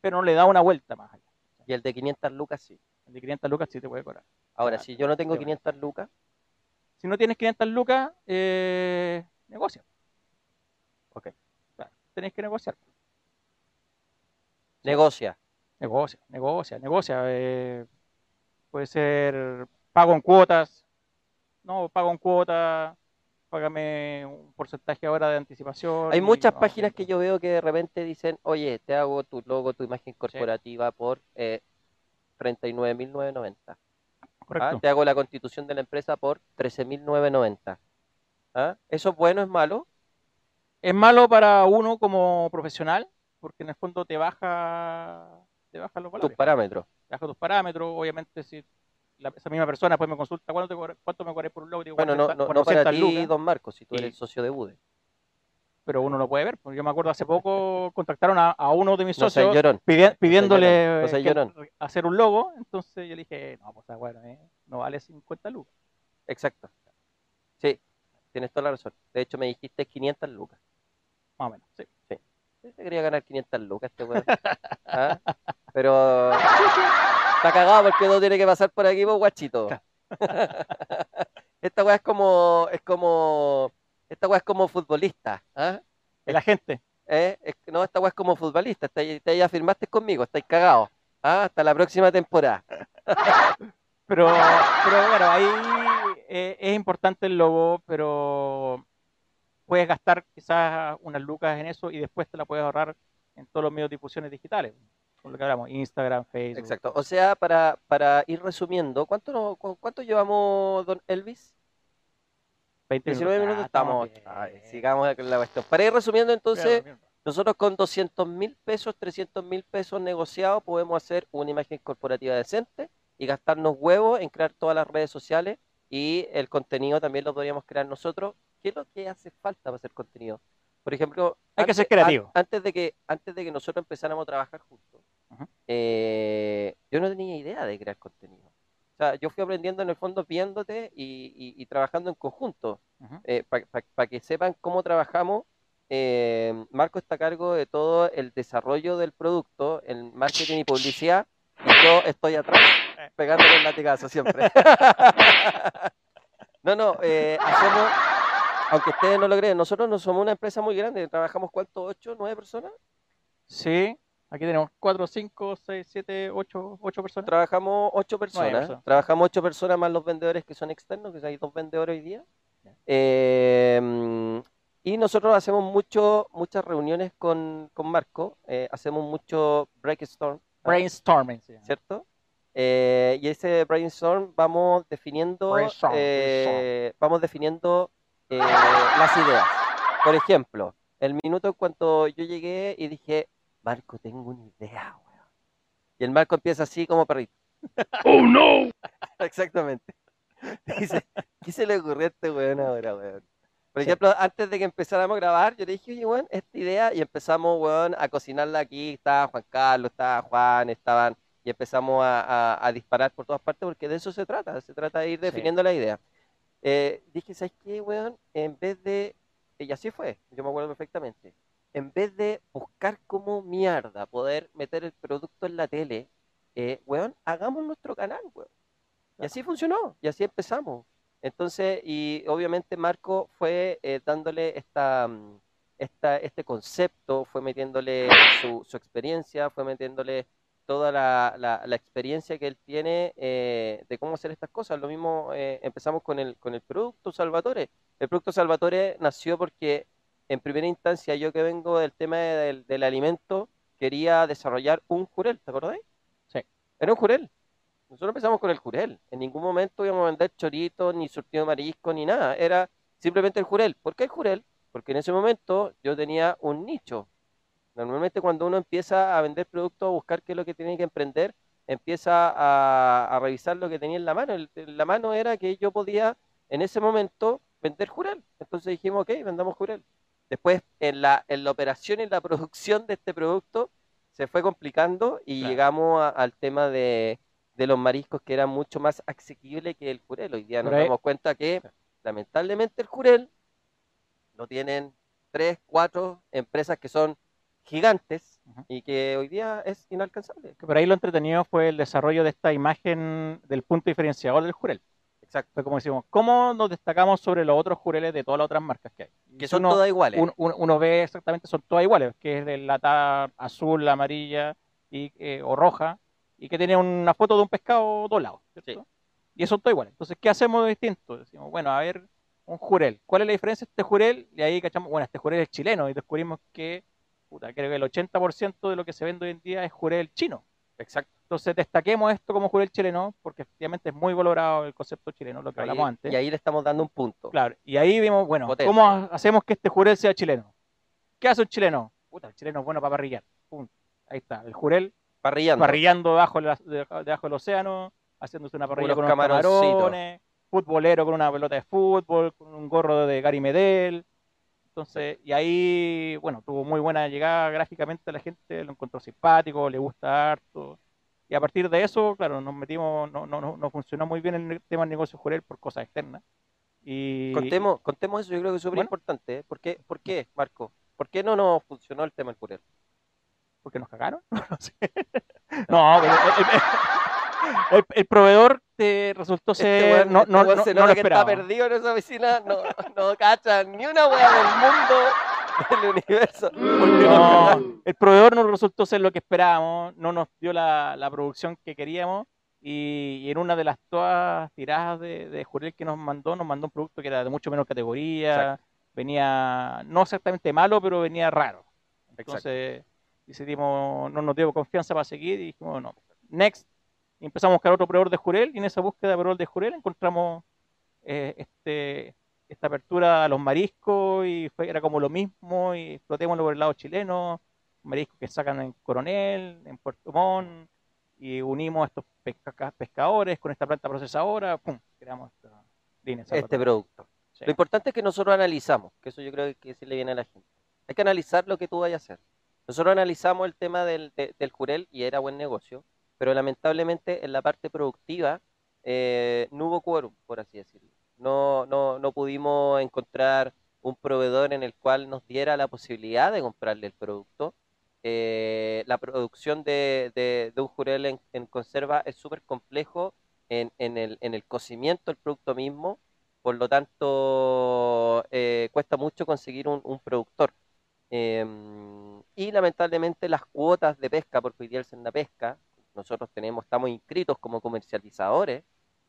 S2: Pero no le da una vuelta más allá.
S1: Y el de 500 lucas, sí.
S2: El de 500 lucas sí te puede cobrar.
S1: Ahora,
S2: Claro.
S1: si yo no tengo
S2: Sí,
S1: 500 lucas,
S2: Si no tienes 500 lucas, eh, negocia.
S1: Ok.
S2: Claro, tenés que negociar.
S1: negocia.
S2: Negocia, negocia, negocia. eh, puede ser pago en cuotas. No, pago en cuotas. Págame un porcentaje ahora de anticipación.
S1: Hay muchas páginas que yo veo que de repente dicen, oye, te hago tu logo, tu imagen corporativa por eh, 39.990. ¿ah?
S2: Correcto.
S1: Te hago la constitución de la empresa por 13.990. ¿Ah? ¿Eso es bueno, es malo?
S2: Es malo para uno como profesional, porque en el fondo te baja, te baja los
S1: Tus
S2: valores.
S1: parámetros.
S2: Te baja tus parámetros. Obviamente, si la- esa misma persona después me consulta cuánto, te cuánto me cobré por un logo, digo,
S1: Bueno, no,
S2: 400
S1: no, no para
S2: 400
S1: ti,
S2: lucas.
S1: don Marcos, si tú
S2: Y-
S1: eres socio de UDE.
S2: pero uno lo puede ver. Porque yo me acuerdo hace poco contactaron a, a uno de mis
S1: No
S2: socios
S1: llorón.
S2: pidi- pidiéndole
S1: llorón, no
S2: que- hacer un logo. Entonces yo le dije, no, pues bueno, eh, no vale 50 lucas.
S1: Exacto. Sí, tienes toda la razón. De hecho, me dijiste 500 lucas.
S2: Más o menos. Sí.
S1: Yo te quería ganar 500 lucas este weón. ¿Ah? Pero está cagado porque no tiene que pasar por aquí, pues guachito. Esta weá es como, es como, esta weá es como futbolista. ¿ah?
S2: La gente.
S1: ¿Eh? Es que no, esta weá es como futbolista. Está, está- ya firmaste conmigo, estáis cagados. ¿Ah? Hasta la próxima temporada.
S2: Pero, pero bueno, ahí eh, es importante el logo, pero puedes gastar quizás unas lucas en eso y después te la puedes ahorrar en todos los medios de difusiones digitales. Con lo que hablamos, Instagram, Facebook.
S1: Exacto. O sea, para, para ir resumiendo, ¿cuánto, ¿cuánto llevamos, don Elvis?
S2: 20
S1: 19 minutos
S2: Ah,
S1: estamos. Ay, sigamos con la cuestión. Para ir resumiendo, entonces,
S2: Bien, bien.
S1: nosotros con 200 mil pesos, 300 mil pesos negociados, podemos hacer una imagen corporativa decente y gastarnos huevos en crear todas las redes sociales y el contenido también lo podríamos crear nosotros. ¿Qué es lo que hace falta para hacer contenido? Por ejemplo,
S2: Hay que ser creativo.
S1: an- Antes de que, antes de que nosotros empezáramos a trabajar juntos, Eh, yo no tenía idea de crear contenido. O sea, yo fui aprendiendo en el fondo viéndote y, y- y trabajando en conjunto.
S2: Ujú.
S1: Para que sepan cómo trabajamos, eh, Marco está a cargo de todo el desarrollo del producto, el marketing y publicidad, y yo estoy atrás pegándole el latigazo siempre. no, no, eh, hacemos, aunque ustedes no lo creen, nosotros no somos una empresa muy grande, trabajamos cuánto, ocho, nueve personas.
S2: Sí, aquí tenemos 4, 5, 6, 7, 8, 8 personas.
S1: Trabajamos ocho personas,
S2: personas.
S1: trabajamos ocho personas más los vendedores que son externos, que hay dos vendedores hoy día. Eh, y nosotros hacemos mucho, muchas reuniones con, con Marco, eh, hacemos mucho breakstorm, ¿ah?
S2: Brainstorming.
S1: ¿cierto? Eh, y ese brainstorm vamos definiendo,
S2: Brainstorm,
S1: eh, vamos definiendo eh, las ideas. Por ejemplo, el minuto en cuanto yo llegué y dije, Marco, tengo una idea, weón. Y el Marco empieza así como perrito. ¡Oh, no! Exactamente. Dice, ¿qué se le ocurrió a este weón ahora, weón? Por
S2: Sí.
S1: ejemplo, antes de que empezáramos a grabar, yo le dije, oye, weón, esta idea, y empezamos, weón, a cocinarla aquí. Estaba Juan Carlos, estaba Juan, estaban, y empezamos a, a- a disparar por todas partes, porque de eso se trata, se trata de ir
S2: Sí.
S1: definiendo la idea. Eh, dije, ¿sabes qué, weón? En vez de, y así fue, yo me acuerdo perfectamente, en vez de buscar como mierda poder meter el producto en la tele, eh, weón, hagamos nuestro canal, weón. Y así funcionó, y así empezamos. Entonces, y obviamente Marco fue eh, dándole esta, mm, esta, este concepto, fue metiéndole su, su experiencia, fue metiéndole toda la, la- la experiencia que él tiene eh, de cómo hacer estas cosas. Lo mismo eh, empezamos con el, con el producto Salvatore. El producto Salvatore nació porque en primera instancia yo que vengo del tema del, del alimento quería desarrollar un jurel, ¿te acordáis?
S2: Sí.
S1: Era un jurel. Nosotros empezamos con el jurel. En ningún momento íbamos a vender choritos, ni surtido de marisco, ni nada. Era simplemente el jurel. ¿Por qué el jurel? Porque en ese momento yo tenía un nicho. Normalmente cuando uno empieza a vender productos, a buscar qué es lo que tiene que emprender, empieza a, a revisar lo que tenía en la mano. El- la mano era que yo podía en ese momento vender jurel. Entonces dijimos, ok, vendamos jurel. Después en la, en la operación y en la producción de este producto se fue complicando y
S2: Claro.
S1: llegamos a- al tema de, de los mariscos que era mucho más asequible que el jurel. Hoy día nos damos cuenta que lamentablemente el jurel lo tienen tres, cuatro empresas que son gigantes y que hoy día es inalcanzable.
S2: Que por ahí lo entretenido fue el desarrollo de esta imagen del punto diferenciador del jurel.
S1: Exacto.
S2: Como decimos, ¿cómo nos destacamos sobre los otros jureles de todas las otras marcas que hay?
S1: Que son
S2: uno,
S1: todas iguales.
S2: un- un- uno ve exactamente, son todas iguales, que es el lata azul, la amarilla y, eh, o roja, y que tiene una foto de un pescado doblado, ¿cierto? Y eso son todas iguales. Entonces, ¿qué hacemos de distinto? Decimos, bueno, a ver, un jurel. ¿Cuál es la diferencia de este jurel? Y ahí cachamos, bueno, este jurel es chileno, y descubrimos que, puta, creo que el 80% de lo que se vende hoy en día es jurel chino.
S1: Exacto.
S2: Entonces, destaquemos esto como jurel chileno, porque efectivamente es muy valorado el concepto chileno, lo que
S1: Ahí-
S2: hablamos antes.
S1: y ahí le estamos dando un punto.
S2: Claro, y ahí vimos, bueno,
S1: Potencia.
S2: ¿cómo ha- hacemos que este jurel sea chileno? ¿Qué hace un chileno? Puta, el chileno es bueno para parrillar. Pum. Ahí está, el jurel
S1: Parrillando.
S2: parrillando debajo, de la- de- debajo del océano, haciéndose una parrilla
S1: Unos
S2: con unos camarones, futbolero con una pelota de fútbol, con un gorro de Gary Medel. Entonces, y ahí, bueno, tuvo muy buena llegada gráficamente, la gente lo encontró simpático, le gusta harto. Y a partir de eso, claro, nos metimos, no, no, no, no funcionó muy bien el tema del negocio jurel por cosas externas. Y
S1: Contemos, contemos eso, yo creo que es súper
S2: Bueno.
S1: importante. ¿eh? ¿Por, qué, ¿Por qué, Marco? ¿Por qué no nos funcionó el tema del jurel?
S2: ¿Por qué nos cagaron? No sé. No, pero el, proveedor te resultó ser.
S1: Este weón-
S2: no,
S1: este
S2: no, no-
S1: se
S2: no lo
S1: que está perdido en esa oficina, no, no cacha ni una wea del mundo del universo. ¿Por qué nos
S2: No, el proveedor no resultó ser lo que esperábamos, no nos dio la, la producción que queríamos y, y en una de las todas tiradas de, de Jurel que nos mandó, nos mandó un producto que era de mucho menos categoría,
S1: Exacto.
S2: venía no exactamente malo, pero venía raro.
S1: Exacto.
S2: Entonces decidimos, no nos dio confianza para seguir y dijimos, no, next. Empezamos a buscar otro proveedor de Jurel y en esa búsqueda de proveedor de Jurel encontramos eh, este, esta apertura a los mariscos y fue, era como lo mismo y explotémoslo por el lado chileno, mariscos que sacan en Coronel, en Puerto Montt y unimos a estos pesca- pescadores con esta planta procesadora, ¡pum! creamos esta, Línea
S1: este producto.
S2: Sí.
S1: Lo importante es que nosotros analizamos, que eso yo creo que sí le viene a la gente. Hay que analizar lo que tú vayas a hacer. Nosotros analizamos el tema del, de- del jurel y era buen negocio, pero lamentablemente en la parte productiva eh, no hubo quórum, por así decirlo. No, no, no pudimos encontrar un proveedor en el cual nos diera la posibilidad de comprarle el producto. Eh, la producción de, un jurel en, conserva es súper complejo en, el, en el cocimiento del producto mismo, por lo tanto eh, cuesta mucho conseguir un, un productor. Em, y lamentablemente las cuotas de pesca, porque hoy día el Senda Pesca, nosotros tenemos, estamos inscritos como comercializadores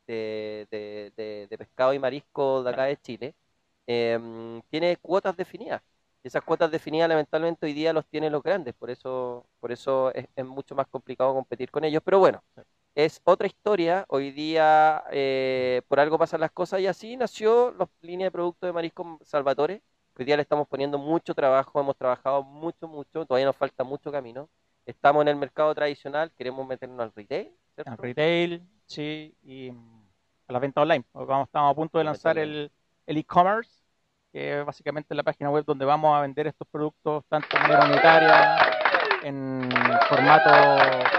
S1: de, de- de- de pescado y marisco de acá de Chile, em, tiene cuotas definidas. Y esas cuotas definidas lamentablemente hoy día los tienen los grandes, por eso, por eso es, es mucho más complicado competir con ellos. Pero bueno, es otra historia. Hoy día eh, por algo pasan las cosas y así nació la línea de productos de marisco Salvatore. Hoy día le estamos poniendo mucho trabajo, hemos trabajado mucho, mucho, todavía nos falta mucho camino. Estamos en el mercado tradicional, queremos meternos al retail, ¿cierto?
S2: En retail, sí, y mm, a la venta online. Vamos, estamos a punto de
S1: La
S2: lanzar el el e-commerce, que es básicamente la página web donde vamos a vender estos productos tanto de manera unitaria, en formato,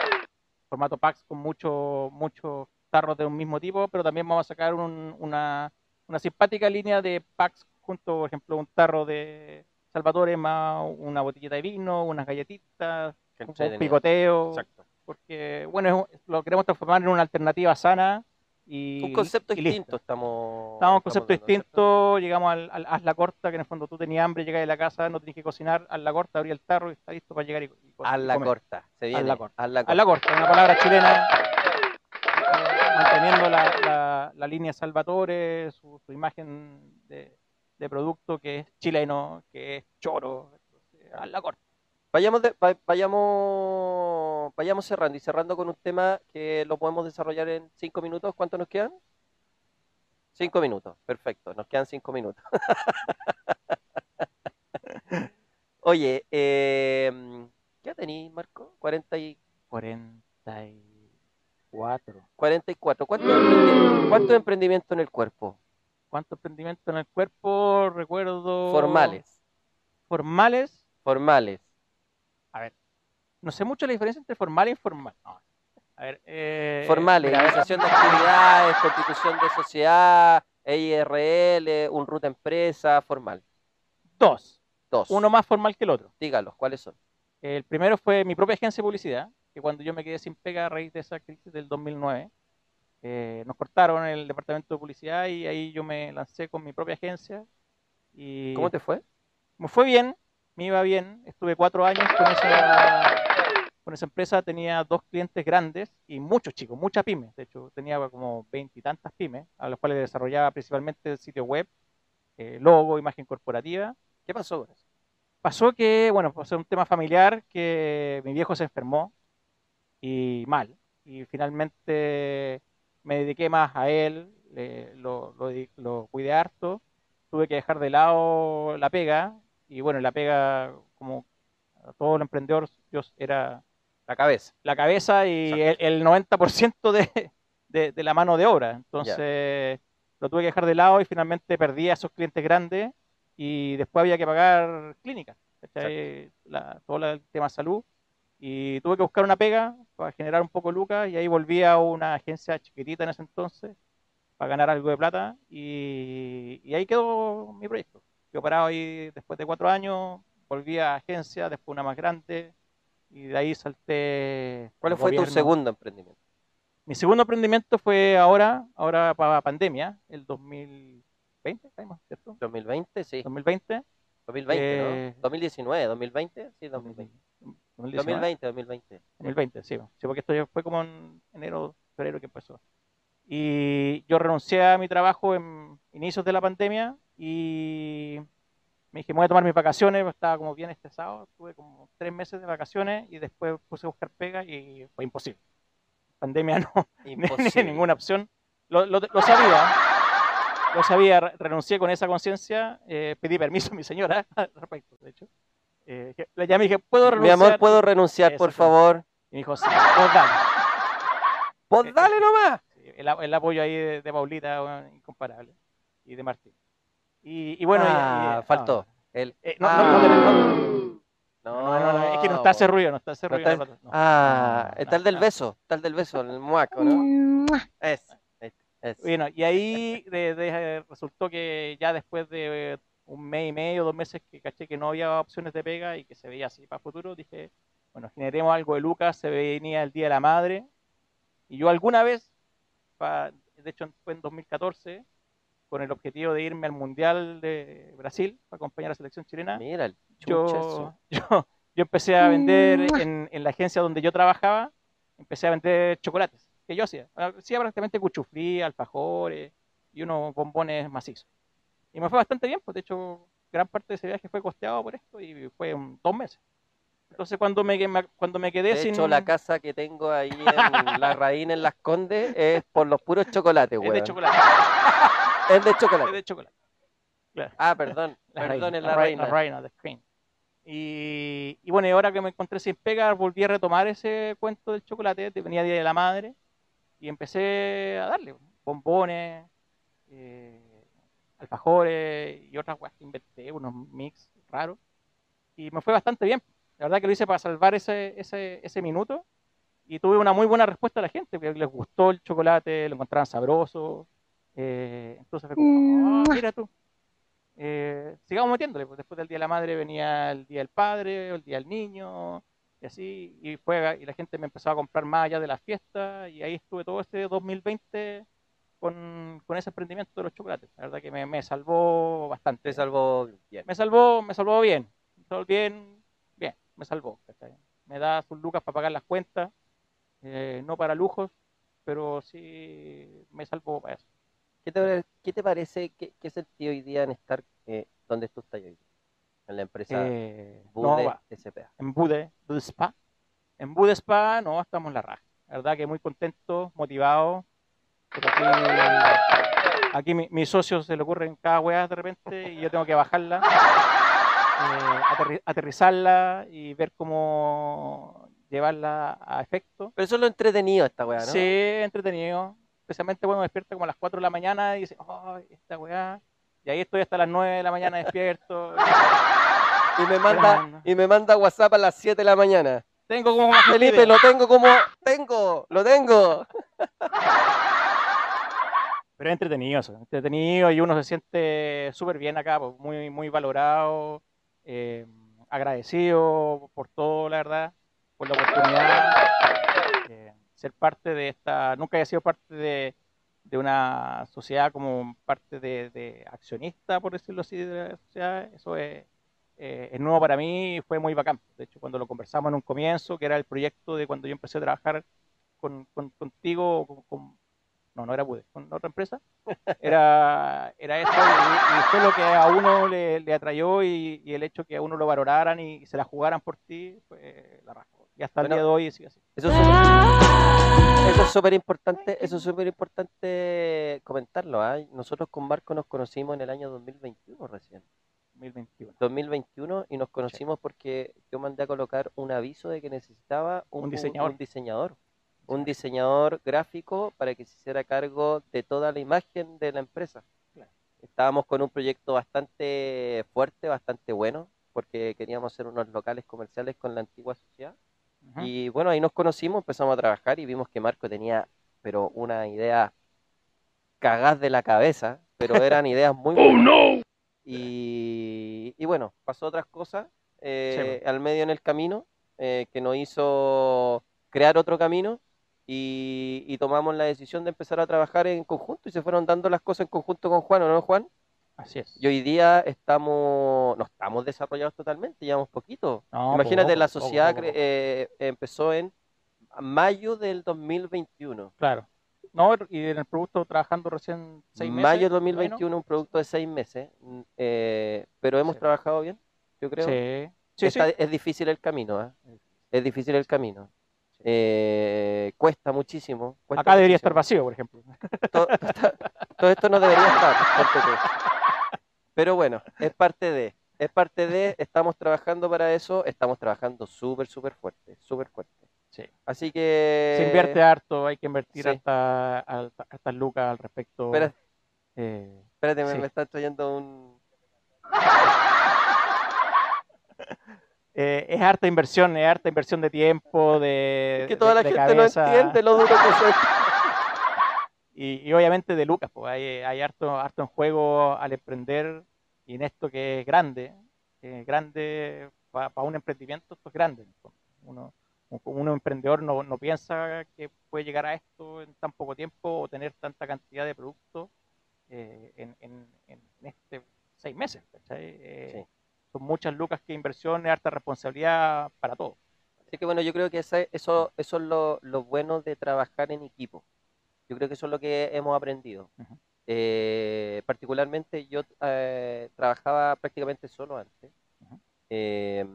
S2: formato packs con muchos muchos tarros de un mismo tipo, pero también vamos a sacar un- una, una simpática línea de packs junto, por ejemplo, un tarro de Salvatore más una botellita de vino, unas galletitas, un picoteo
S1: Exacto.
S2: porque bueno, es- lo queremos transformar en una alternativa sana y
S1: Un concepto
S2: y listo.
S1: distinto estamos.
S2: Estamos en un concepto distinto, llegamos al, al haz la corta, que en el fondo tú tenías hambre, llegas de la casa, no tenías que cocinar, haz la corta, abrí el tarro y está listo para llegar y, y
S1: A
S2: y
S1: la corta. Se viene.
S2: la corta.
S1: A la
S2: Haz la
S1: corta.
S2: corta, una palabra chilena, eh, manteniendo la, la- la línea Salvatore, su, su imagen de, de producto que es chileno, que es choro, haz la corta.
S1: Vayamos, de- va- vayamos, vayamos cerrando y cerrando con un tema que lo podemos desarrollar en cinco minutos. ¿Cuánto nos quedan? Cinco minutos, perfecto, nos quedan cinco minutos. Oye, eh, ¿qué tenéis, Marco? 40 y,
S2: 44.
S1: 44. ¿Cuánto, emprendi- cuánto emprendimiento en el cuerpo?
S2: ¿Cuánto emprendimiento en el cuerpo? Recuerdo.
S1: Formales,
S2: Formales.
S1: formales.
S2: No sé mucho la diferencia entre formal e informal. No. A ver, eh,
S1: Formales, realización de actividades, constitución de sociedad, EIRL, un ruta empresa, formal.
S2: Dos.
S1: Dos.
S2: Uno más formal que el otro.
S1: Dígalos, ¿cuáles son?
S2: El primero fue mi propia agencia de publicidad, que cuando yo me quedé sin pega a raíz de esa crisis del 2009, eh, nos cortaron el departamento de publicidad y ahí yo me lancé con mi propia agencia. Y
S1: ¿Cómo te fue?
S2: me fue bien, me iba bien. Estuve cuatro años con esa, con esa empresa, tenía dos clientes grandes y muchos chicos, muchas pymes. De hecho, tenía como veintitantas pymes, a las cuales desarrollaba principalmente el sitio web, eh, logo, imagen corporativa.
S1: ¿Qué pasó?
S2: Pasó que, bueno, pasó un tema familiar que mi viejo se enfermó y mal. Y finalmente me dediqué más a él, le- lo, lo, lo cuidé harto. Tuve que dejar de lado la pega. Y bueno, la pega, como todo el emprendedor, yo era
S1: La cabeza.
S2: la cabeza y el, el 90% de, de, de la mano de obra. Entonces lo tuve que dejar de lado y finalmente perdí a esos clientes grandes y después había que pagar clínicas. La- todo el tema salud. Y tuve que buscar una pega para generar un poco de lucas y ahí volví a una agencia chiquitita en ese entonces para ganar algo de plata y, y ahí quedó mi proyecto. Quedó parado ahí después de cuatro años, volví a agencia, después una más grande y de ahí salté.
S1: ¿Cuál fue tu
S2: gobierno.
S1: segundo emprendimiento?
S2: Mi segundo emprendimiento fue ahora, ahora para pandemia, el 2020, ¿sabemos, ¿cierto?
S1: 2020, sí.
S2: 2020.
S1: 2020,
S2: Eh,
S1: ¿no? 2019, 2020, sí, 2020.
S2: 2019.
S1: 2020, 2020.
S2: 2020, sí, sí, porque esto ya fue como en enero, febrero que empezó. Y yo renuncié a mi trabajo en inicios de la pandemia y me dije, me voy a tomar mis vacaciones, estaba como bien estresado, tuve como tres meses de vacaciones y después puse a buscar pega y fue imposible. Pandemia no, ni- ni
S1: Imposible.
S2: ninguna opción. Lo, lo- lo sabía, lo sabía, re- renuncié con esa conciencia, eh, pedí permiso a mi señora al respecto, de hecho. Eh, le llamé y dije, ¿puedo
S1: Mi
S2: renunciar?
S1: amor, ¿puedo renunciar, por favor?
S2: Y me dijo, sí, pues dale.
S1: ¡Pues dale nomás!
S2: El, a- el apoyo ahí de, de Paulita, bueno, incomparable. y de Martín. Y, y bueno,
S1: Ah,
S2: y-
S1: faltó. El,
S2: Eh, no,
S1: ah,
S2: no, no, no,
S1: no,
S2: no, no, no, es que no está ese ruido, no está ese
S1: No
S2: ruido.
S1: está-
S2: no, no,
S1: Ah,
S2: no,
S1: está el del
S2: no.
S1: beso, está el del beso, el muaco, ¿no? Es, es, es.
S2: Bueno, y ahí de- de- resultó que ya después de un mes y medio, dos meses que caché que no había opciones de pega y que se veía así para futuro, dije, bueno, generemos algo de Lucas, se venía el Día de la Madre, y yo alguna vez, de hecho fue en 2014, con el objetivo de irme al Mundial de Brasil para acompañar a la selección chilena,
S1: Mira, el
S2: yo, yo, yo empecé a vender en, en la agencia donde yo trabajaba, empecé a vender chocolates, que yo hacía. Hacía prácticamente cuchuflí, alfajores y unos bombones macizos. Y me fue bastante bien, pues de hecho gran parte de ese viaje fue costeado por esto y fue en dos meses. Entonces cuando me, me- cuando me quedé
S1: De
S2: sin...
S1: hecho, la casa que tengo ahí en La Raíz, en Las Condes, es por los puros chocolates,
S2: es de chocolate.
S1: Es de
S2: Es
S1: chocolate.
S2: de chocolate. Claro.
S1: Ah, perdón,
S2: La
S1: perdón, es la reina.
S2: La reina, the queen. Y, y bueno, y ahora que me encontré sin pega, volví a retomar ese cuento del chocolate, de- venía Día de la Madre, y empecé a darle bombones, eh, alfajores y otras cosas que inventé, unos mix raros, y me fue bastante bien. La verdad que lo hice para salvar ese, ese, ese minuto, y tuve una muy buena respuesta de la gente, que les gustó el chocolate, lo encontraban sabroso, eh, entonces fue como, "Ah, mira tú, eh, sigamos metiéndole, pues después del Día de la Madre venía el Día del Padre, el Día del Niño, y así, y, fue, y la gente me empezó a comprar más allá de las fiestas, y ahí estuve todo este 2020 con, con ese emprendimiento de los chocolates. La verdad que me, me salvó bastante.
S1: Te salvó bien.
S2: Me salvó, me salvó bien, me salvó bien, me salvó. ¿cachai? Me da sus lucas para pagar las cuentas, eh, no para lujos, pero sí me salvó para eso.
S1: ¿Qué te, qué te parece, qué, qué sentido hoy día en estar eh, donde tú estás hoy día? En la empresa
S2: Eh, no,
S1: Bude
S2: va.
S1: SPA.
S2: en Bude, Bude Spa. En Bude Spa no estamos en la raja. La verdad que muy contento, motivado. Aquí, aquí mi, mis socios se le ocurren cada weá de repente y yo tengo que bajarla, eh, aterri- aterrizarla y ver cómo llevarla a efecto.
S1: Pero eso es lo entretenido esta weá, ¿no?
S2: Sí, entretenido. Especialmente cuando despierta como a las 4 de la mañana y dice, oh, esta weá. Y ahí estoy hasta las 9 de la mañana despierto.
S1: Y me manda, y me manda WhatsApp a las 7 de la mañana.
S2: Tengo como más
S1: Felipe, lo tengo como, tengo, lo tengo.
S2: Pero es entretenido eso, entretenido y uno se siente súper bien acá, pues, muy, muy valorado, eh, agradecido por todo, la verdad, por la oportunidad. eh, ser parte de esta, nunca había sido parte de, de una sociedad como parte de, de accionista, por decirlo así, de la sociedad, eso es, eh, es nuevo para mí y fue muy bacán. De hecho, cuando lo conversamos en un comienzo, que era el proyecto de cuando yo empecé a trabajar con, con- contigo, con- con- no, no era Bude, con otra empresa, era, era eso y, y fue lo que a uno le, le atrayó y, y el hecho que a uno lo valoraran y, se la jugaran por ti, fue la raja. Y hasta el día de hoy sigue así.
S1: Eso es súper- importante, eso es súper importante comentarlo. ¿ah? Nosotros con Marco nos conocimos en el año 2021 recién.
S2: 2021.
S1: 2021 y nos conocimos porque yo mandé a colocar un aviso de que necesitaba un,
S2: Un diseñador.
S1: un diseñador, un diseñador gráfico para que se hiciera cargo de toda la imagen de la empresa.
S2: Claro.
S1: Estábamos con un proyecto bastante fuerte, bastante bueno, porque queríamos hacer unos locales comerciales con la antigua sociedad. Y bueno, ahí nos conocimos, empezamos a trabajar y vimos que Marco tenía, pero una idea cagaz de la cabeza, pero eran ideas muy buenas. Y, y bueno, pasó otras cosas eh, al medio en el camino eh, que nos hizo crear otro camino y, y tomamos la decisión de empezar a trabajar en conjunto y se fueron dando las cosas en conjunto con Juan, ¿o no, Juan?
S2: Así es.
S1: Y hoy día estamos, no estamos desarrollados totalmente, llevamos poquito.
S2: No,
S1: Imagínate,
S2: poco,
S1: la sociedad
S2: poco,
S1: eh, empezó en mayo del 2021.
S2: Claro. No, y en el producto trabajando recién seis meses.
S1: Mayo del
S2: bueno.
S1: 2021, un producto de seis meses, mm, eh, pero hemos
S2: Sí.
S1: trabajado bien, yo creo.
S2: Sí, sí, sí.
S1: Está- Es difícil el camino, ¿ah? es difícil el camino. Eh, cuesta muchísimo. cuesta
S2: Acá debería estar
S1: muchísimo.
S2: vacío, por ejemplo.
S1: todo, todo esto no debería estar. Pero bueno, es parte de, es parte de, estamos trabajando para eso, estamos trabajando súper, súper fuerte, súper fuerte.
S2: Sí.
S1: Así que...
S2: Se invierte harto, hay que invertir
S1: sí.
S2: hasta, hasta, hasta lucas al respecto.
S1: Espera,
S2: Eh,
S1: Espérate, me,
S2: Sí.
S1: me está trayendo un...
S2: Eh, es harta inversión, es harta inversión de tiempo, de.
S1: Es que toda
S2: de-
S1: la
S2: de
S1: gente
S2: cabeza,
S1: no entiende lo duro que es.
S2: Y, y obviamente de Lucas, pues hay, hay harto, harto en juego al emprender y en esto que es grande, que es grande para un emprendimiento, esto es grande. fondo. Uno, un, emprendedor no, no piensa que puede llegar a esto en tan poco tiempo o tener tanta cantidad de productos eh, en, en, en este seis meses. Eh,
S1: Sí.
S2: Son muchas lucas que inversión, es harta responsabilidad para todo.
S1: Así que bueno, yo creo que ese- eso, eso es lo, lo bueno de trabajar en equipo. Yo creo que eso es lo que hemos aprendido. Eh, particularmente yo eh, trabajaba prácticamente solo antes. Eh,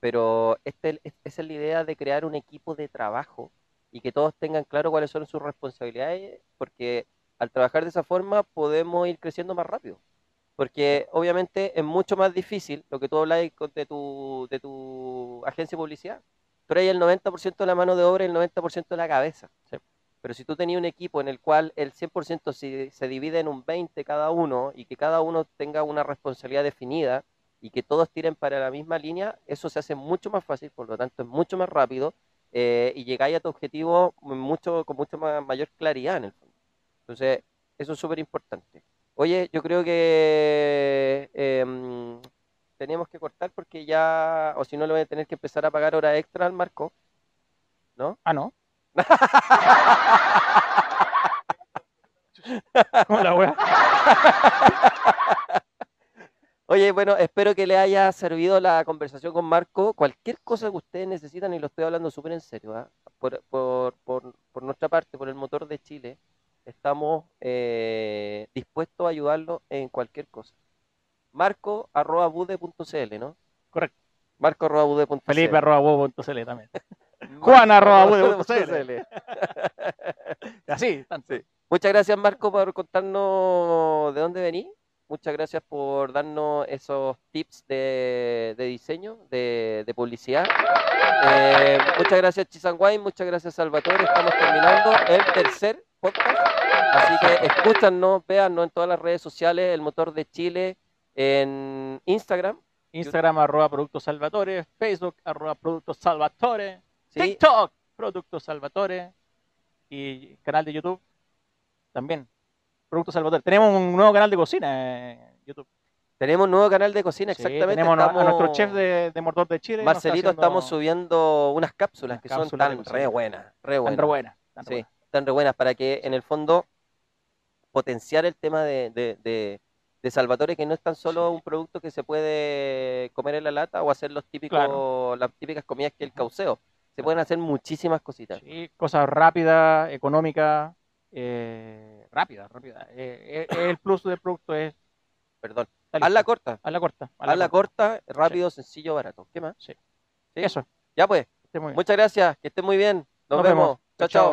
S1: pero este, es- esa es la idea de crear un equipo de trabajo y que todos tengan claro cuáles son sus responsabilidades, porque al trabajar de esa forma podemos ir creciendo más rápido. Porque obviamente es mucho más difícil lo que tú hablas de tu, de tu agencia de publicidad. Tú eres el 90% de la mano de obra y el 90% de la cabeza. Pero si tú tenías un equipo en el cual el 100% se, se divide en un 20 cada uno y que cada uno tenga una responsabilidad definida y que todos tiren para la misma línea, eso se hace mucho más fácil, por lo tanto es mucho más rápido eh, y llegáis a tu objetivo mucho, con mucho más, mayor claridad en el fondo. Entonces, eso es súper importante. Oye, yo creo que em, teníamos que cortar porque ya, o si no, le voy a tener que empezar a pagar hora extra al Marco, ¿no?
S2: Ah, no. ¿Cómo la wea?
S1: Oye, bueno, espero que le haya servido la conversación con Marco. Cualquier cosa que ustedes necesitan, y lo estoy hablando súper en serio, ¿ah? por, por, por, por nuestra parte, por el motor de Chile, estamos eh, dispuestos a ayudarlo en cualquier cosa. Marco arroba bude.cl, ¿no?
S2: Correcto.
S1: Marco arroba bude.cl.
S2: Felipe arroba bobo.cl también. Juan arroba bude.cl. Así, tanto.
S1: Sí. Muchas gracias, Marco, por contarnos de dónde venís. Muchas gracias por darnos esos tips de, de diseño, de, de publicidad. Eh, muchas gracias, Chisanguay. Muchas gracias, Salvatore. Estamos terminando el tercer podcast. Así que escúchanos, véannos en todas las redes sociales, el motor de Chile, en Instagram.
S2: Instagram arroba Productos Salvatore, Facebook arroba Productos Salvatore,
S1: ¿sí?
S2: TikTok Productos Salvatore y canal de YouTube también Productos Salvatore. Tenemos un nuevo canal de cocina en YouTube.
S1: Tenemos un nuevo canal de cocina,
S2: Sí,
S1: exactamente.
S2: tenemos a- nuestro chef de, de Mordor de Chile.
S1: Marcelito,
S2: haciendo-
S1: estamos subiendo unas cápsulas que
S2: cápsulas
S1: son tan re buenas, re
S2: Tan
S1: buenas.
S2: re buenas, tan re
S1: Sí,
S2: buenas.
S1: Están re buenas para que en el fondo potenciar el tema de, de, de- de Salvatore, que no es tan solo un producto que se puede comer en la lata o hacer los típicos,
S2: Claro.
S1: las típicas comidas que el cauceo. Se pueden hacer muchísimas cositas.
S2: Sí, cosas rápidas, económicas, eh, rápidas, rápidas. Eh, eh, el plus del producto es
S1: Perdón. Hazla
S2: listo.
S1: corta.
S2: Hazla corta.
S1: Hazla corta, rápido, sencillo, barato. ¿Qué más?
S2: Sí.
S1: ¿Sí?
S2: Eso.
S1: Ya pues. Muchas gracias. Que estén muy bien. Nos,
S2: Nos
S1: vemos.
S2: vemos. Chao.
S1: chao.